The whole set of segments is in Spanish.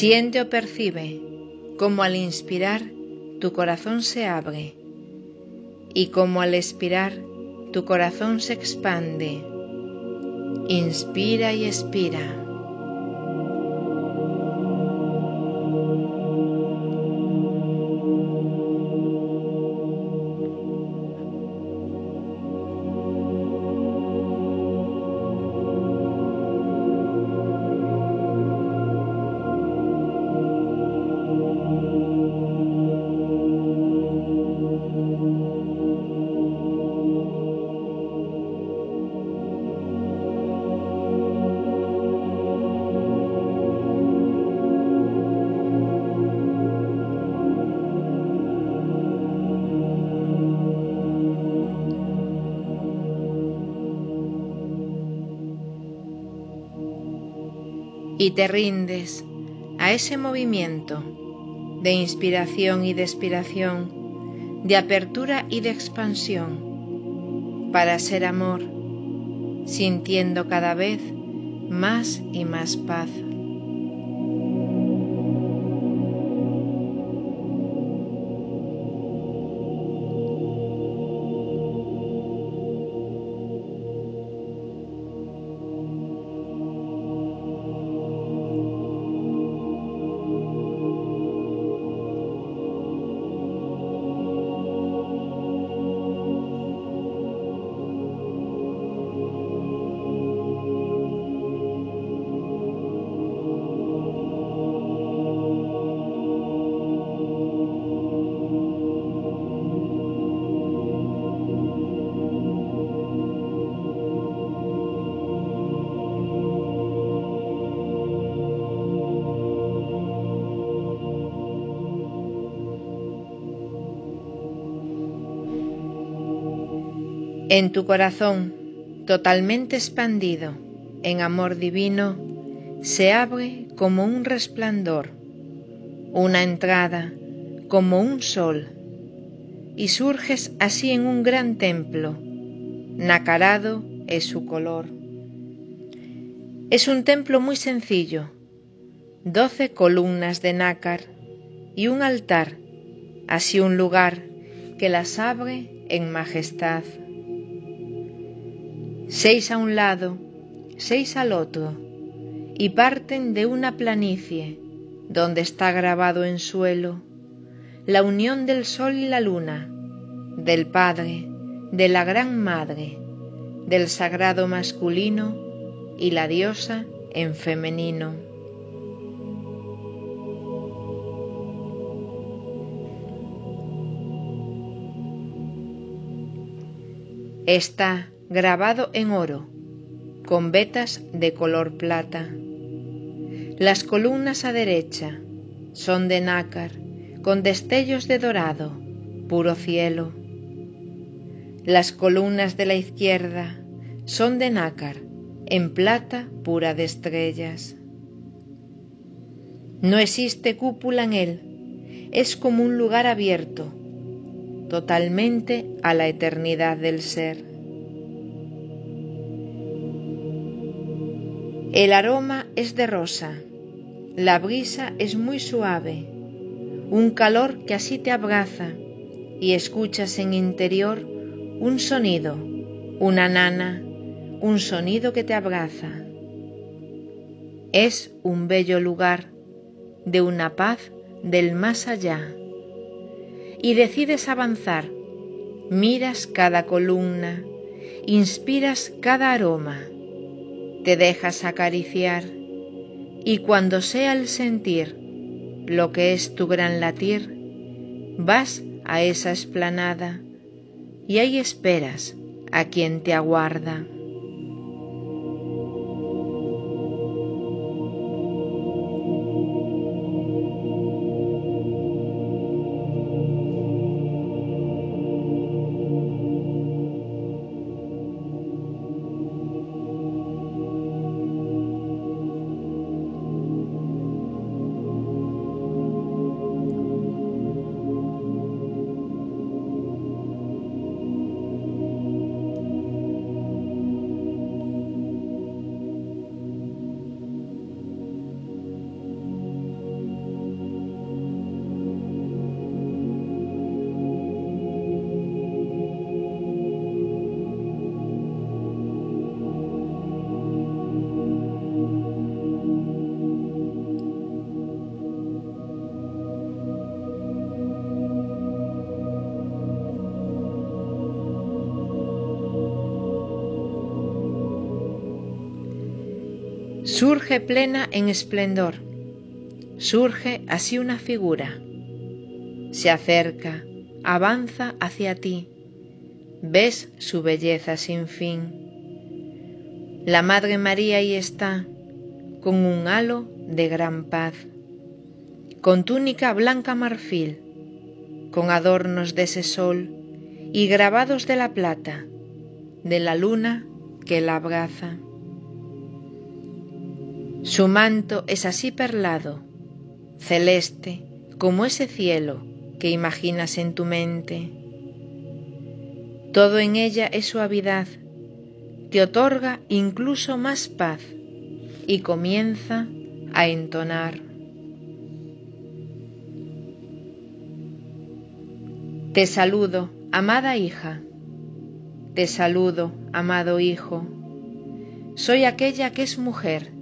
Siente o percibe como al inspirar tu corazón se abre y como al expirar tu corazón se expande. Inspira y expira. Y te rindes a ese movimiento de inspiración y de expiración, de apertura y de expansión, para ser amor, sintiendo cada vez más y más paz. En tu corazón, totalmente expandido en amor divino, se abre como un resplandor, una entrada como un sol, y surges así en un gran templo. Nacarado es su color. Es un templo muy sencillo, doce columnas de nácar y un altar, así un lugar que las abre en majestad seis a un lado, seis al otro, y parten de una planicie donde está grabado en suelo la unión del sol y la luna, del Padre, de la Gran Madre, del sagrado masculino y la diosa en femenino. Está grabado en oro, con vetas de color plata. Las columnas a derecha son de nácar, con destellos de dorado, puro cielo. Las columnas de la izquierda son de nácar, en plata pura de estrellas. No existe cúpula en él, es como un lugar abierto, totalmente a la eternidad del ser. El aroma es de rosa, la brisa es muy suave, un calor que así te abraza y escuchas en interior un sonido, una nana, un sonido que te abraza. Es un bello lugar de una paz del más allá. Y decides avanzar, miras cada columna, inspiras cada aroma, te dejas acariciar y cuando sea el sentir lo que es tu gran latir, vas a esa esplanada y ahí esperas a quien te aguarda. Surge plena en esplendor, surge así una figura. Se acerca, avanza hacia ti, ves su belleza sin fin. La Madre María ahí está, con un halo de gran paz, con túnica blanca marfil, con adornos de ese sol y grabados de la plata, de la luna que la abraza. Su manto es así perlado, celeste, como ese cielo que imaginas en tu mente. Todo en ella es suavidad, te otorga incluso más paz y comienza a entonar. Te saludo, amada hija, te saludo, amado hijo, soy aquella que es mujer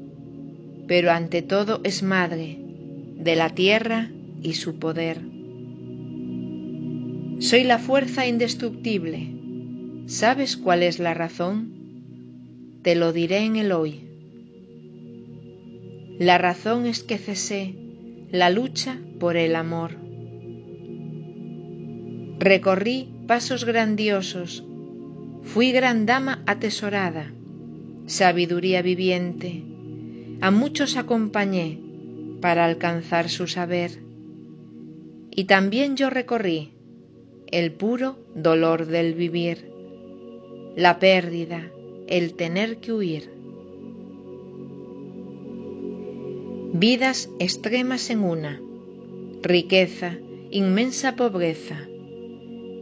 pero ante todo es madre de la tierra y su poder. Soy la fuerza indestructible. ¿Sabes cuál es la razón? Te lo diré en el hoy. La razón es que cesé la lucha por el amor. Recorrí pasos grandiosos, fui gran dama atesorada, sabiduría viviente, a muchos acompañé para alcanzar su saber, y también yo recorrí el puro dolor del vivir, la pérdida, el tener que huir. Vidas extremas en una, riqueza, inmensa pobreza,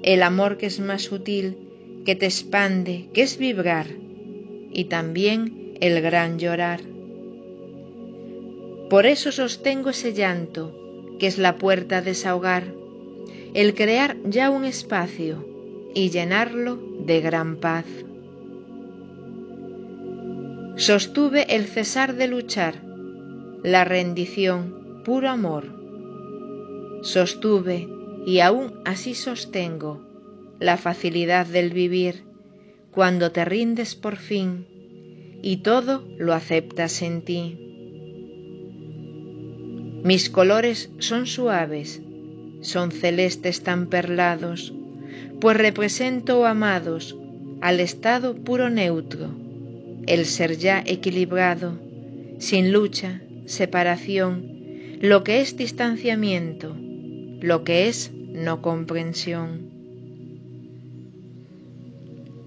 el amor que es más sutil, que te expande, que es vibrar, y también el gran llorar por eso sostengo ese llanto, que es la puerta a desahogar, el crear ya un espacio y llenarlo de gran paz. Sostuve el cesar de luchar, la rendición, puro amor. Sostuve y aún así sostengo la facilidad del vivir cuando te rindes por fin y todo lo aceptas en ti. Mis colores son suaves, son celestes tan perlados, pues represento, amados, al estado puro neutro, el ser ya equilibrado, sin lucha, separación, lo que es distanciamiento, lo que es no comprensión.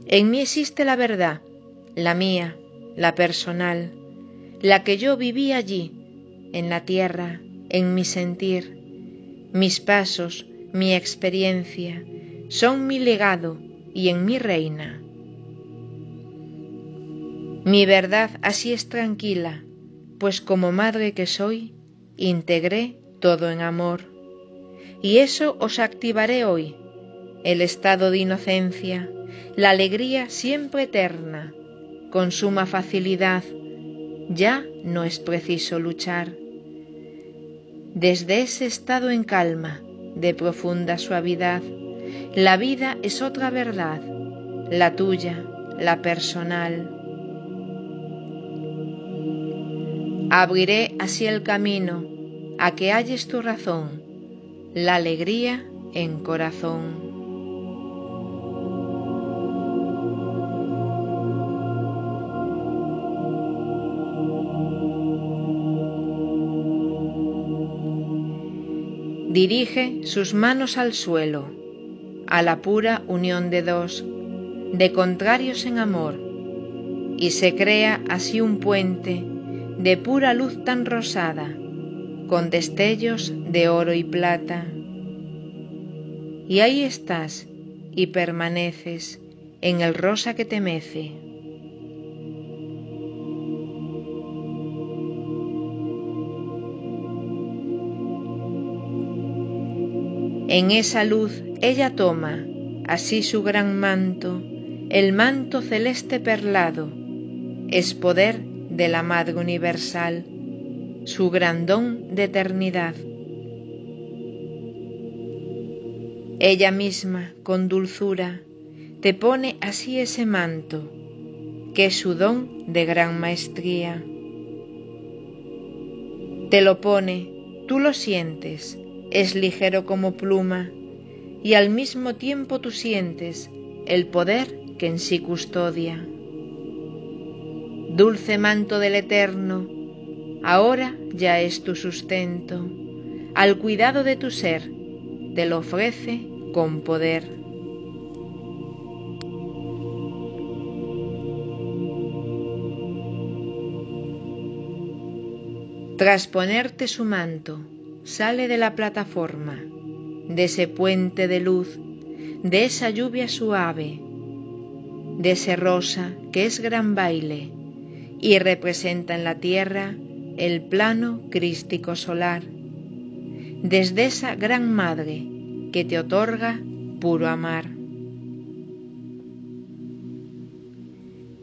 En mí existe la verdad, la mía, la personal, la que yo viví allí, en la tierra, en mi sentir. Mis pasos, mi experiencia, son mi legado y en mi reina. Mi verdad así es tranquila, pues como madre que soy, integré todo en amor. Y eso os activaré hoy, el estado de inocencia, la alegría siempre eterna, con suma facilidad, ya no es preciso luchar. Desde ese estado en calma, de profunda suavidad, la vida es otra verdad, la tuya, la personal. Abriré así el camino a que halles tu razón, la alegría en corazón. Dirige sus manos al suelo, a la pura unión de dos, de contrarios en amor, y se crea así un puente de pura luz tan rosada, con destellos de oro y plata. Y ahí estás y permaneces en el rosa que te mece. En esa luz ella toma así su gran manto, el manto celeste perlado, es poder de la Madre Universal, su gran don de eternidad. Ella misma, con dulzura, te pone así ese manto, que es su don de gran maestría. Te lo pone, tú lo sientes, es ligero como pluma, y al mismo tiempo tú sientes el poder que en sí custodia. Dulce manto del Eterno, ahora ya es tu sustento, al cuidado de tu ser, te lo ofrece con poder. Tras ponerte su manto, sale de la plataforma, de ese puente de luz, de esa lluvia suave, de ese rosa que es gran baile y representa en la tierra el plano crístico solar, desde esa gran madre que te otorga puro amar.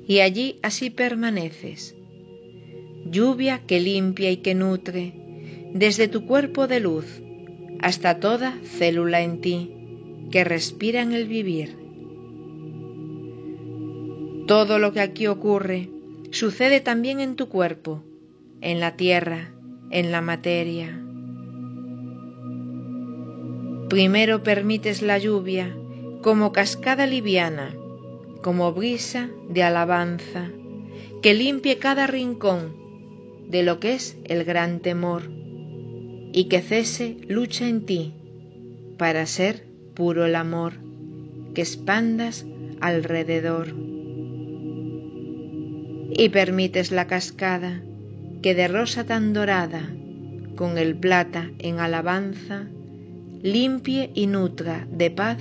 Y allí así permaneces, lluvia que limpia y que nutre, desde tu cuerpo de luz hasta toda célula en ti que respira en el vivir. Todo lo que aquí ocurre sucede también en tu cuerpo, en la tierra, en la materia. Primero permites la lluvia como cascada liviana, como brisa de alabanza, que limpie cada rincón de lo que es el gran temor y que cese lucha en ti para ser puro el amor que expandas alrededor. Y permites la cascada que de rosa tan dorada, con el plata en alabanza, limpie y nutra de paz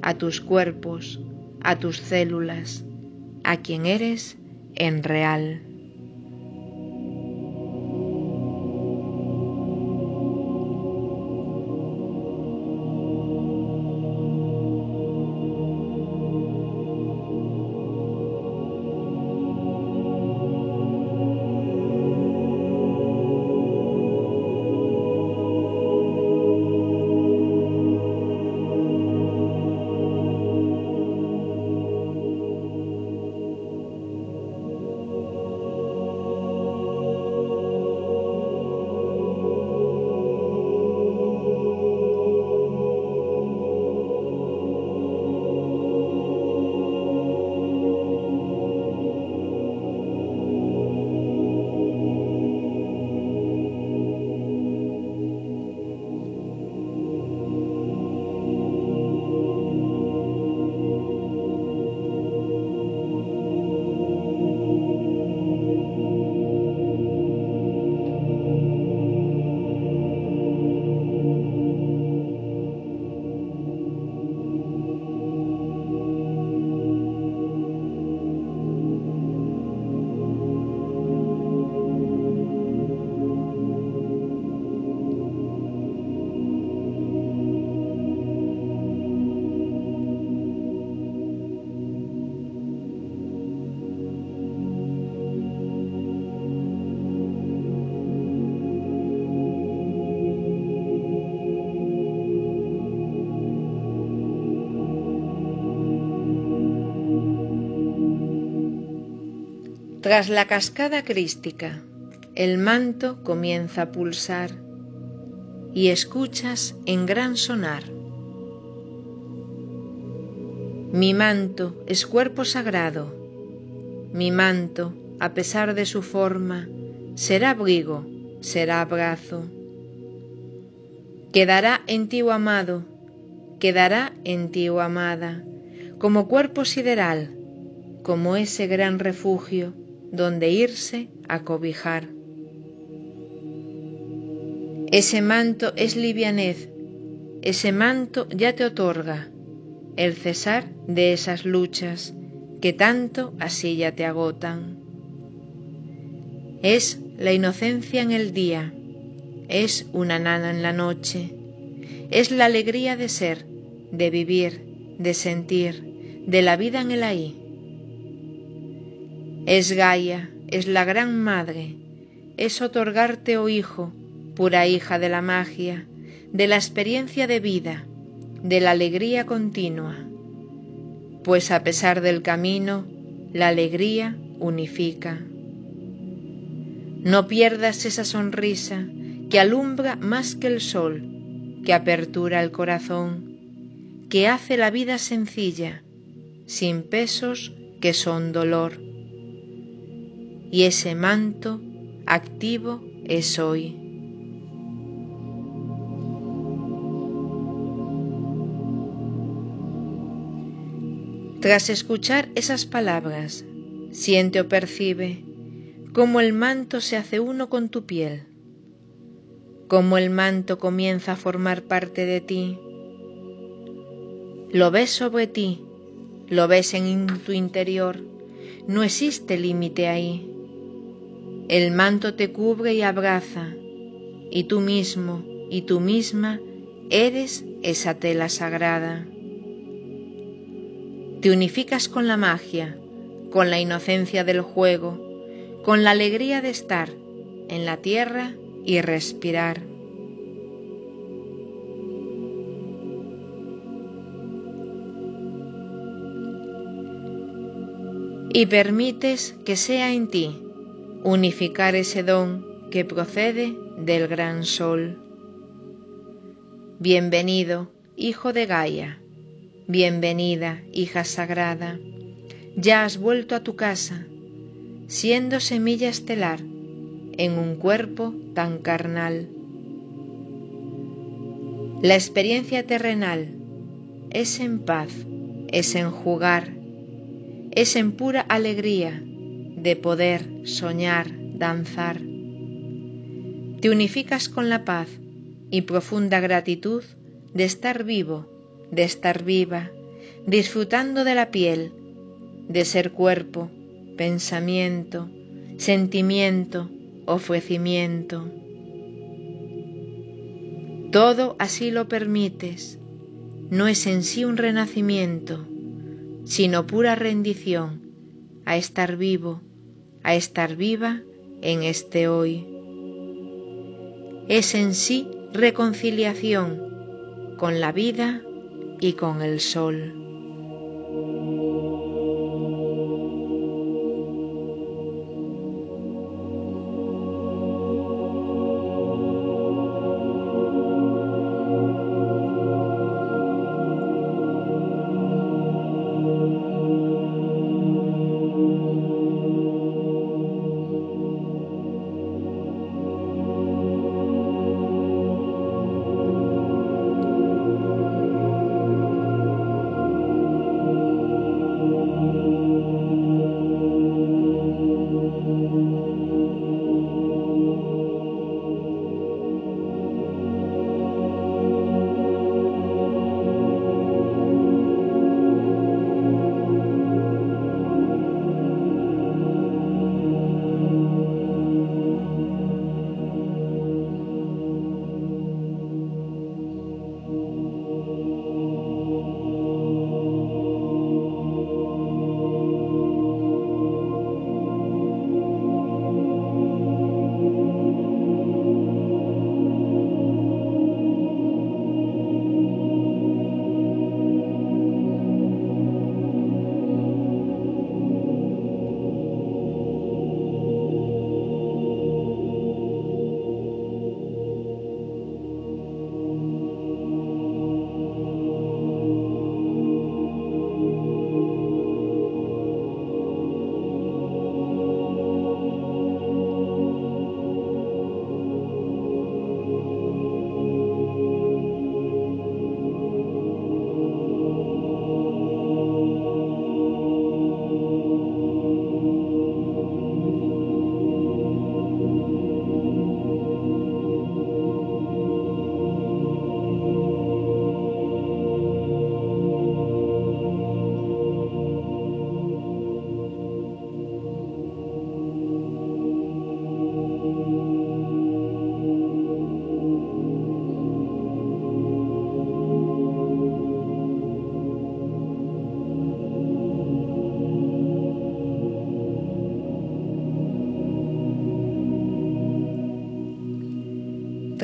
a tus cuerpos, a tus células, a quien eres en real. Tras la cascada crística, el manto comienza a pulsar y escuchas en gran sonar. Mi manto es cuerpo sagrado, mi manto, a pesar de su forma, será abrigo, será abrazo. Quedará en ti, oh amado, quedará en ti, oh amada, como cuerpo sideral, como ese gran refugio donde irse a cobijar. Ese manto es livianez, ese manto ya te otorga el cesar de esas luchas que tanto así ya te agotan. Es la inocencia en el día, es una nana en la noche, es la alegría de ser, de vivir, de sentir, de la vida en el ahí. Es Gaia, es la gran madre, es otorgarte, oh hijo, pura hija de la magia, de la experiencia de vida, de la alegría continua, pues a pesar del camino, la alegría unifica. No pierdas esa sonrisa que alumbra más que el sol, que apertura el corazón, que hace la vida sencilla, sin pesos que son dolor. Y ese manto activo es hoy. Tras escuchar esas palabras, siente o percibe cómo el manto se hace uno con tu piel, cómo el manto comienza a formar parte de ti. Lo ves sobre ti, lo ves en tu interior, no existe límite ahí. El manto te cubre y abraza, y tú mismo y tú misma eres esa tela sagrada. Te unificas con la magia, con la inocencia del juego, con la alegría de estar en la tierra y respirar. Y permites que sea en ti unificar ese don que procede del gran sol. Bienvenido, hijo de Gaia, bienvenida, hija sagrada, ya has vuelto a tu casa siendo semilla estelar en un cuerpo tan carnal. La experiencia terrenal es en paz, es en jugar, es en pura alegría de poder soñar, danzar. Te unificas con la paz y profunda gratitud de estar vivo, de estar viva, disfrutando de la piel, de ser cuerpo, pensamiento, sentimiento, ofrecimiento. Todo así lo permites, no es en sí un renacimiento, sino pura rendición a estar vivo, a estar viva en este hoy. Es en sí reconciliación con la vida y con el sol.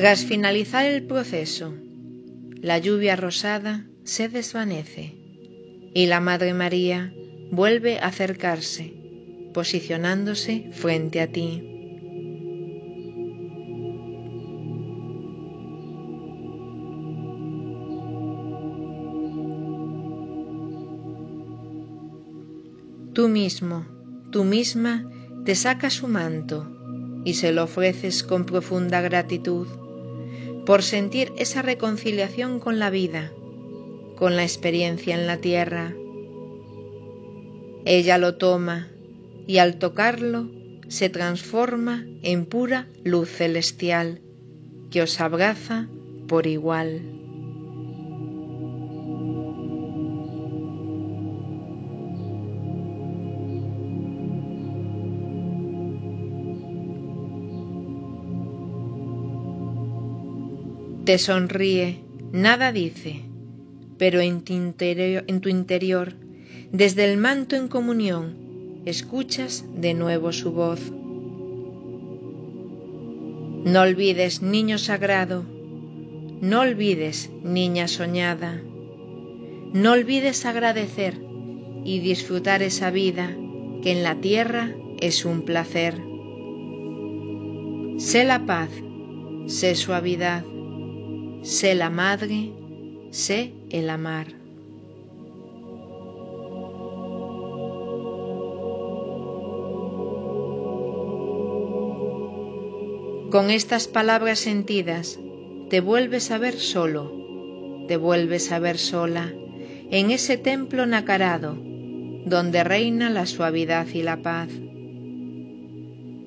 Tras finalizar el proceso, la lluvia rosada se desvanece y la Madre María vuelve a acercarse, posicionándose frente a ti. Tú mismo, tú misma, te sacas su manto y se lo ofreces con profunda gratitud por sentir esa reconciliación con la vida, con la experiencia en la tierra. Ella lo toma y al tocarlo se transforma en pura luz celestial que os abraza por igual. Te sonríe, nada dice, pero en tu, interior, desde el manto en comunión, escuchas de nuevo su voz. No olvides, niño sagrado, no olvides, niña soñada, no olvides agradecer y disfrutar esa vida que en la tierra es un placer. Sé la paz, sé suavidad, sé la madre, sé el amar. Con estas palabras sentidas te vuelves a ver solo, te vuelves a ver sola en ese templo nacarado donde reina la suavidad y la paz.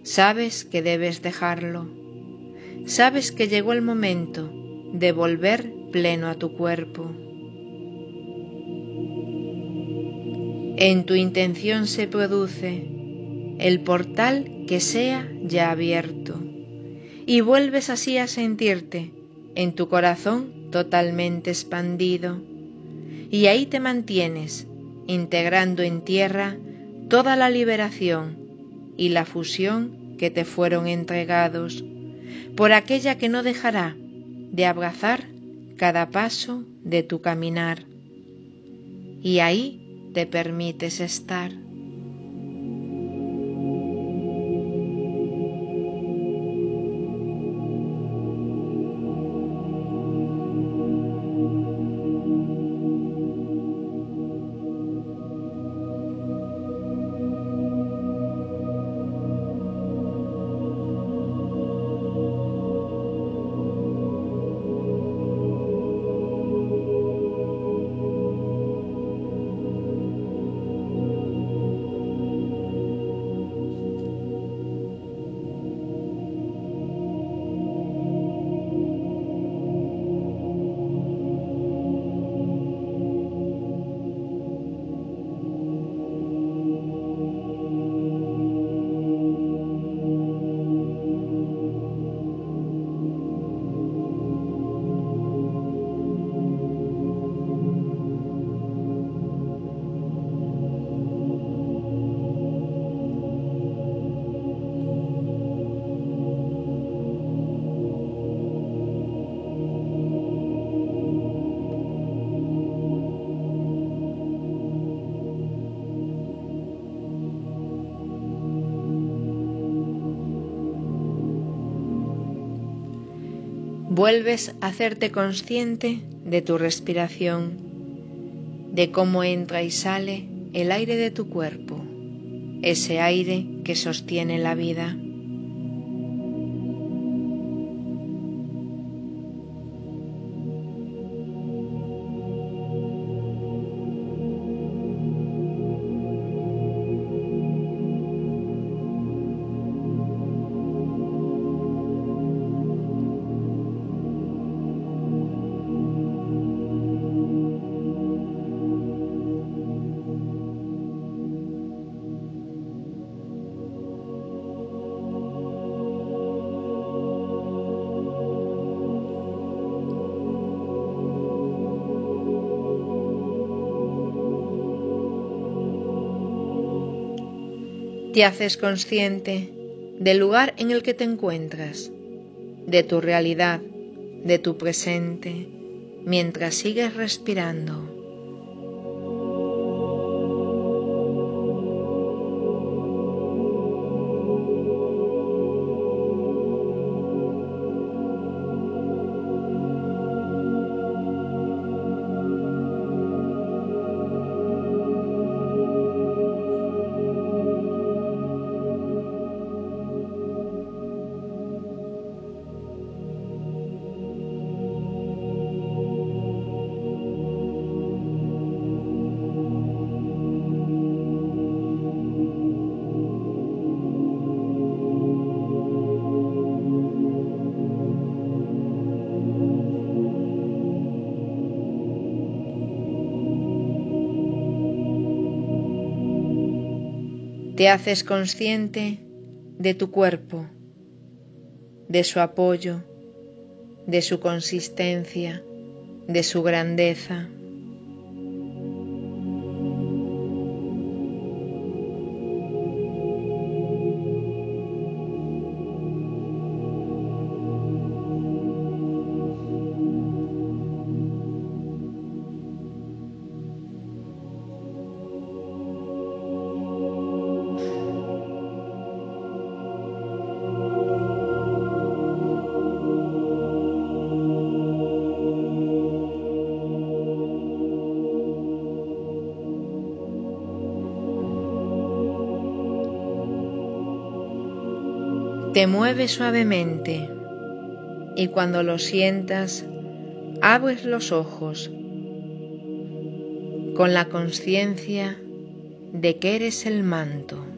Sabes que debes dejarlo, sabes que llegó el momento de volver pleno a tu cuerpo. En tu intención se produce el portal que sea ya abierto y vuelves así a sentirte en tu corazón totalmente expandido y ahí te mantienes integrando en tierra toda la liberación y la fusión que te fueron entregados por aquella que no dejará de abrazar cada paso de tu caminar y ahí te permites estar. Vuelves a hacerte consciente de tu respiración, de cómo entra y sale el aire de tu cuerpo, ese aire que sostiene la vida. Te haces consciente del lugar en el que te encuentras, de tu realidad, de tu presente, mientras sigues respirando. Te haces consciente de tu cuerpo, de su apoyo, de su consistencia, de su grandeza. Te mueves suavemente y cuando lo sientas, abres los ojos con la conciencia de que eres el manto.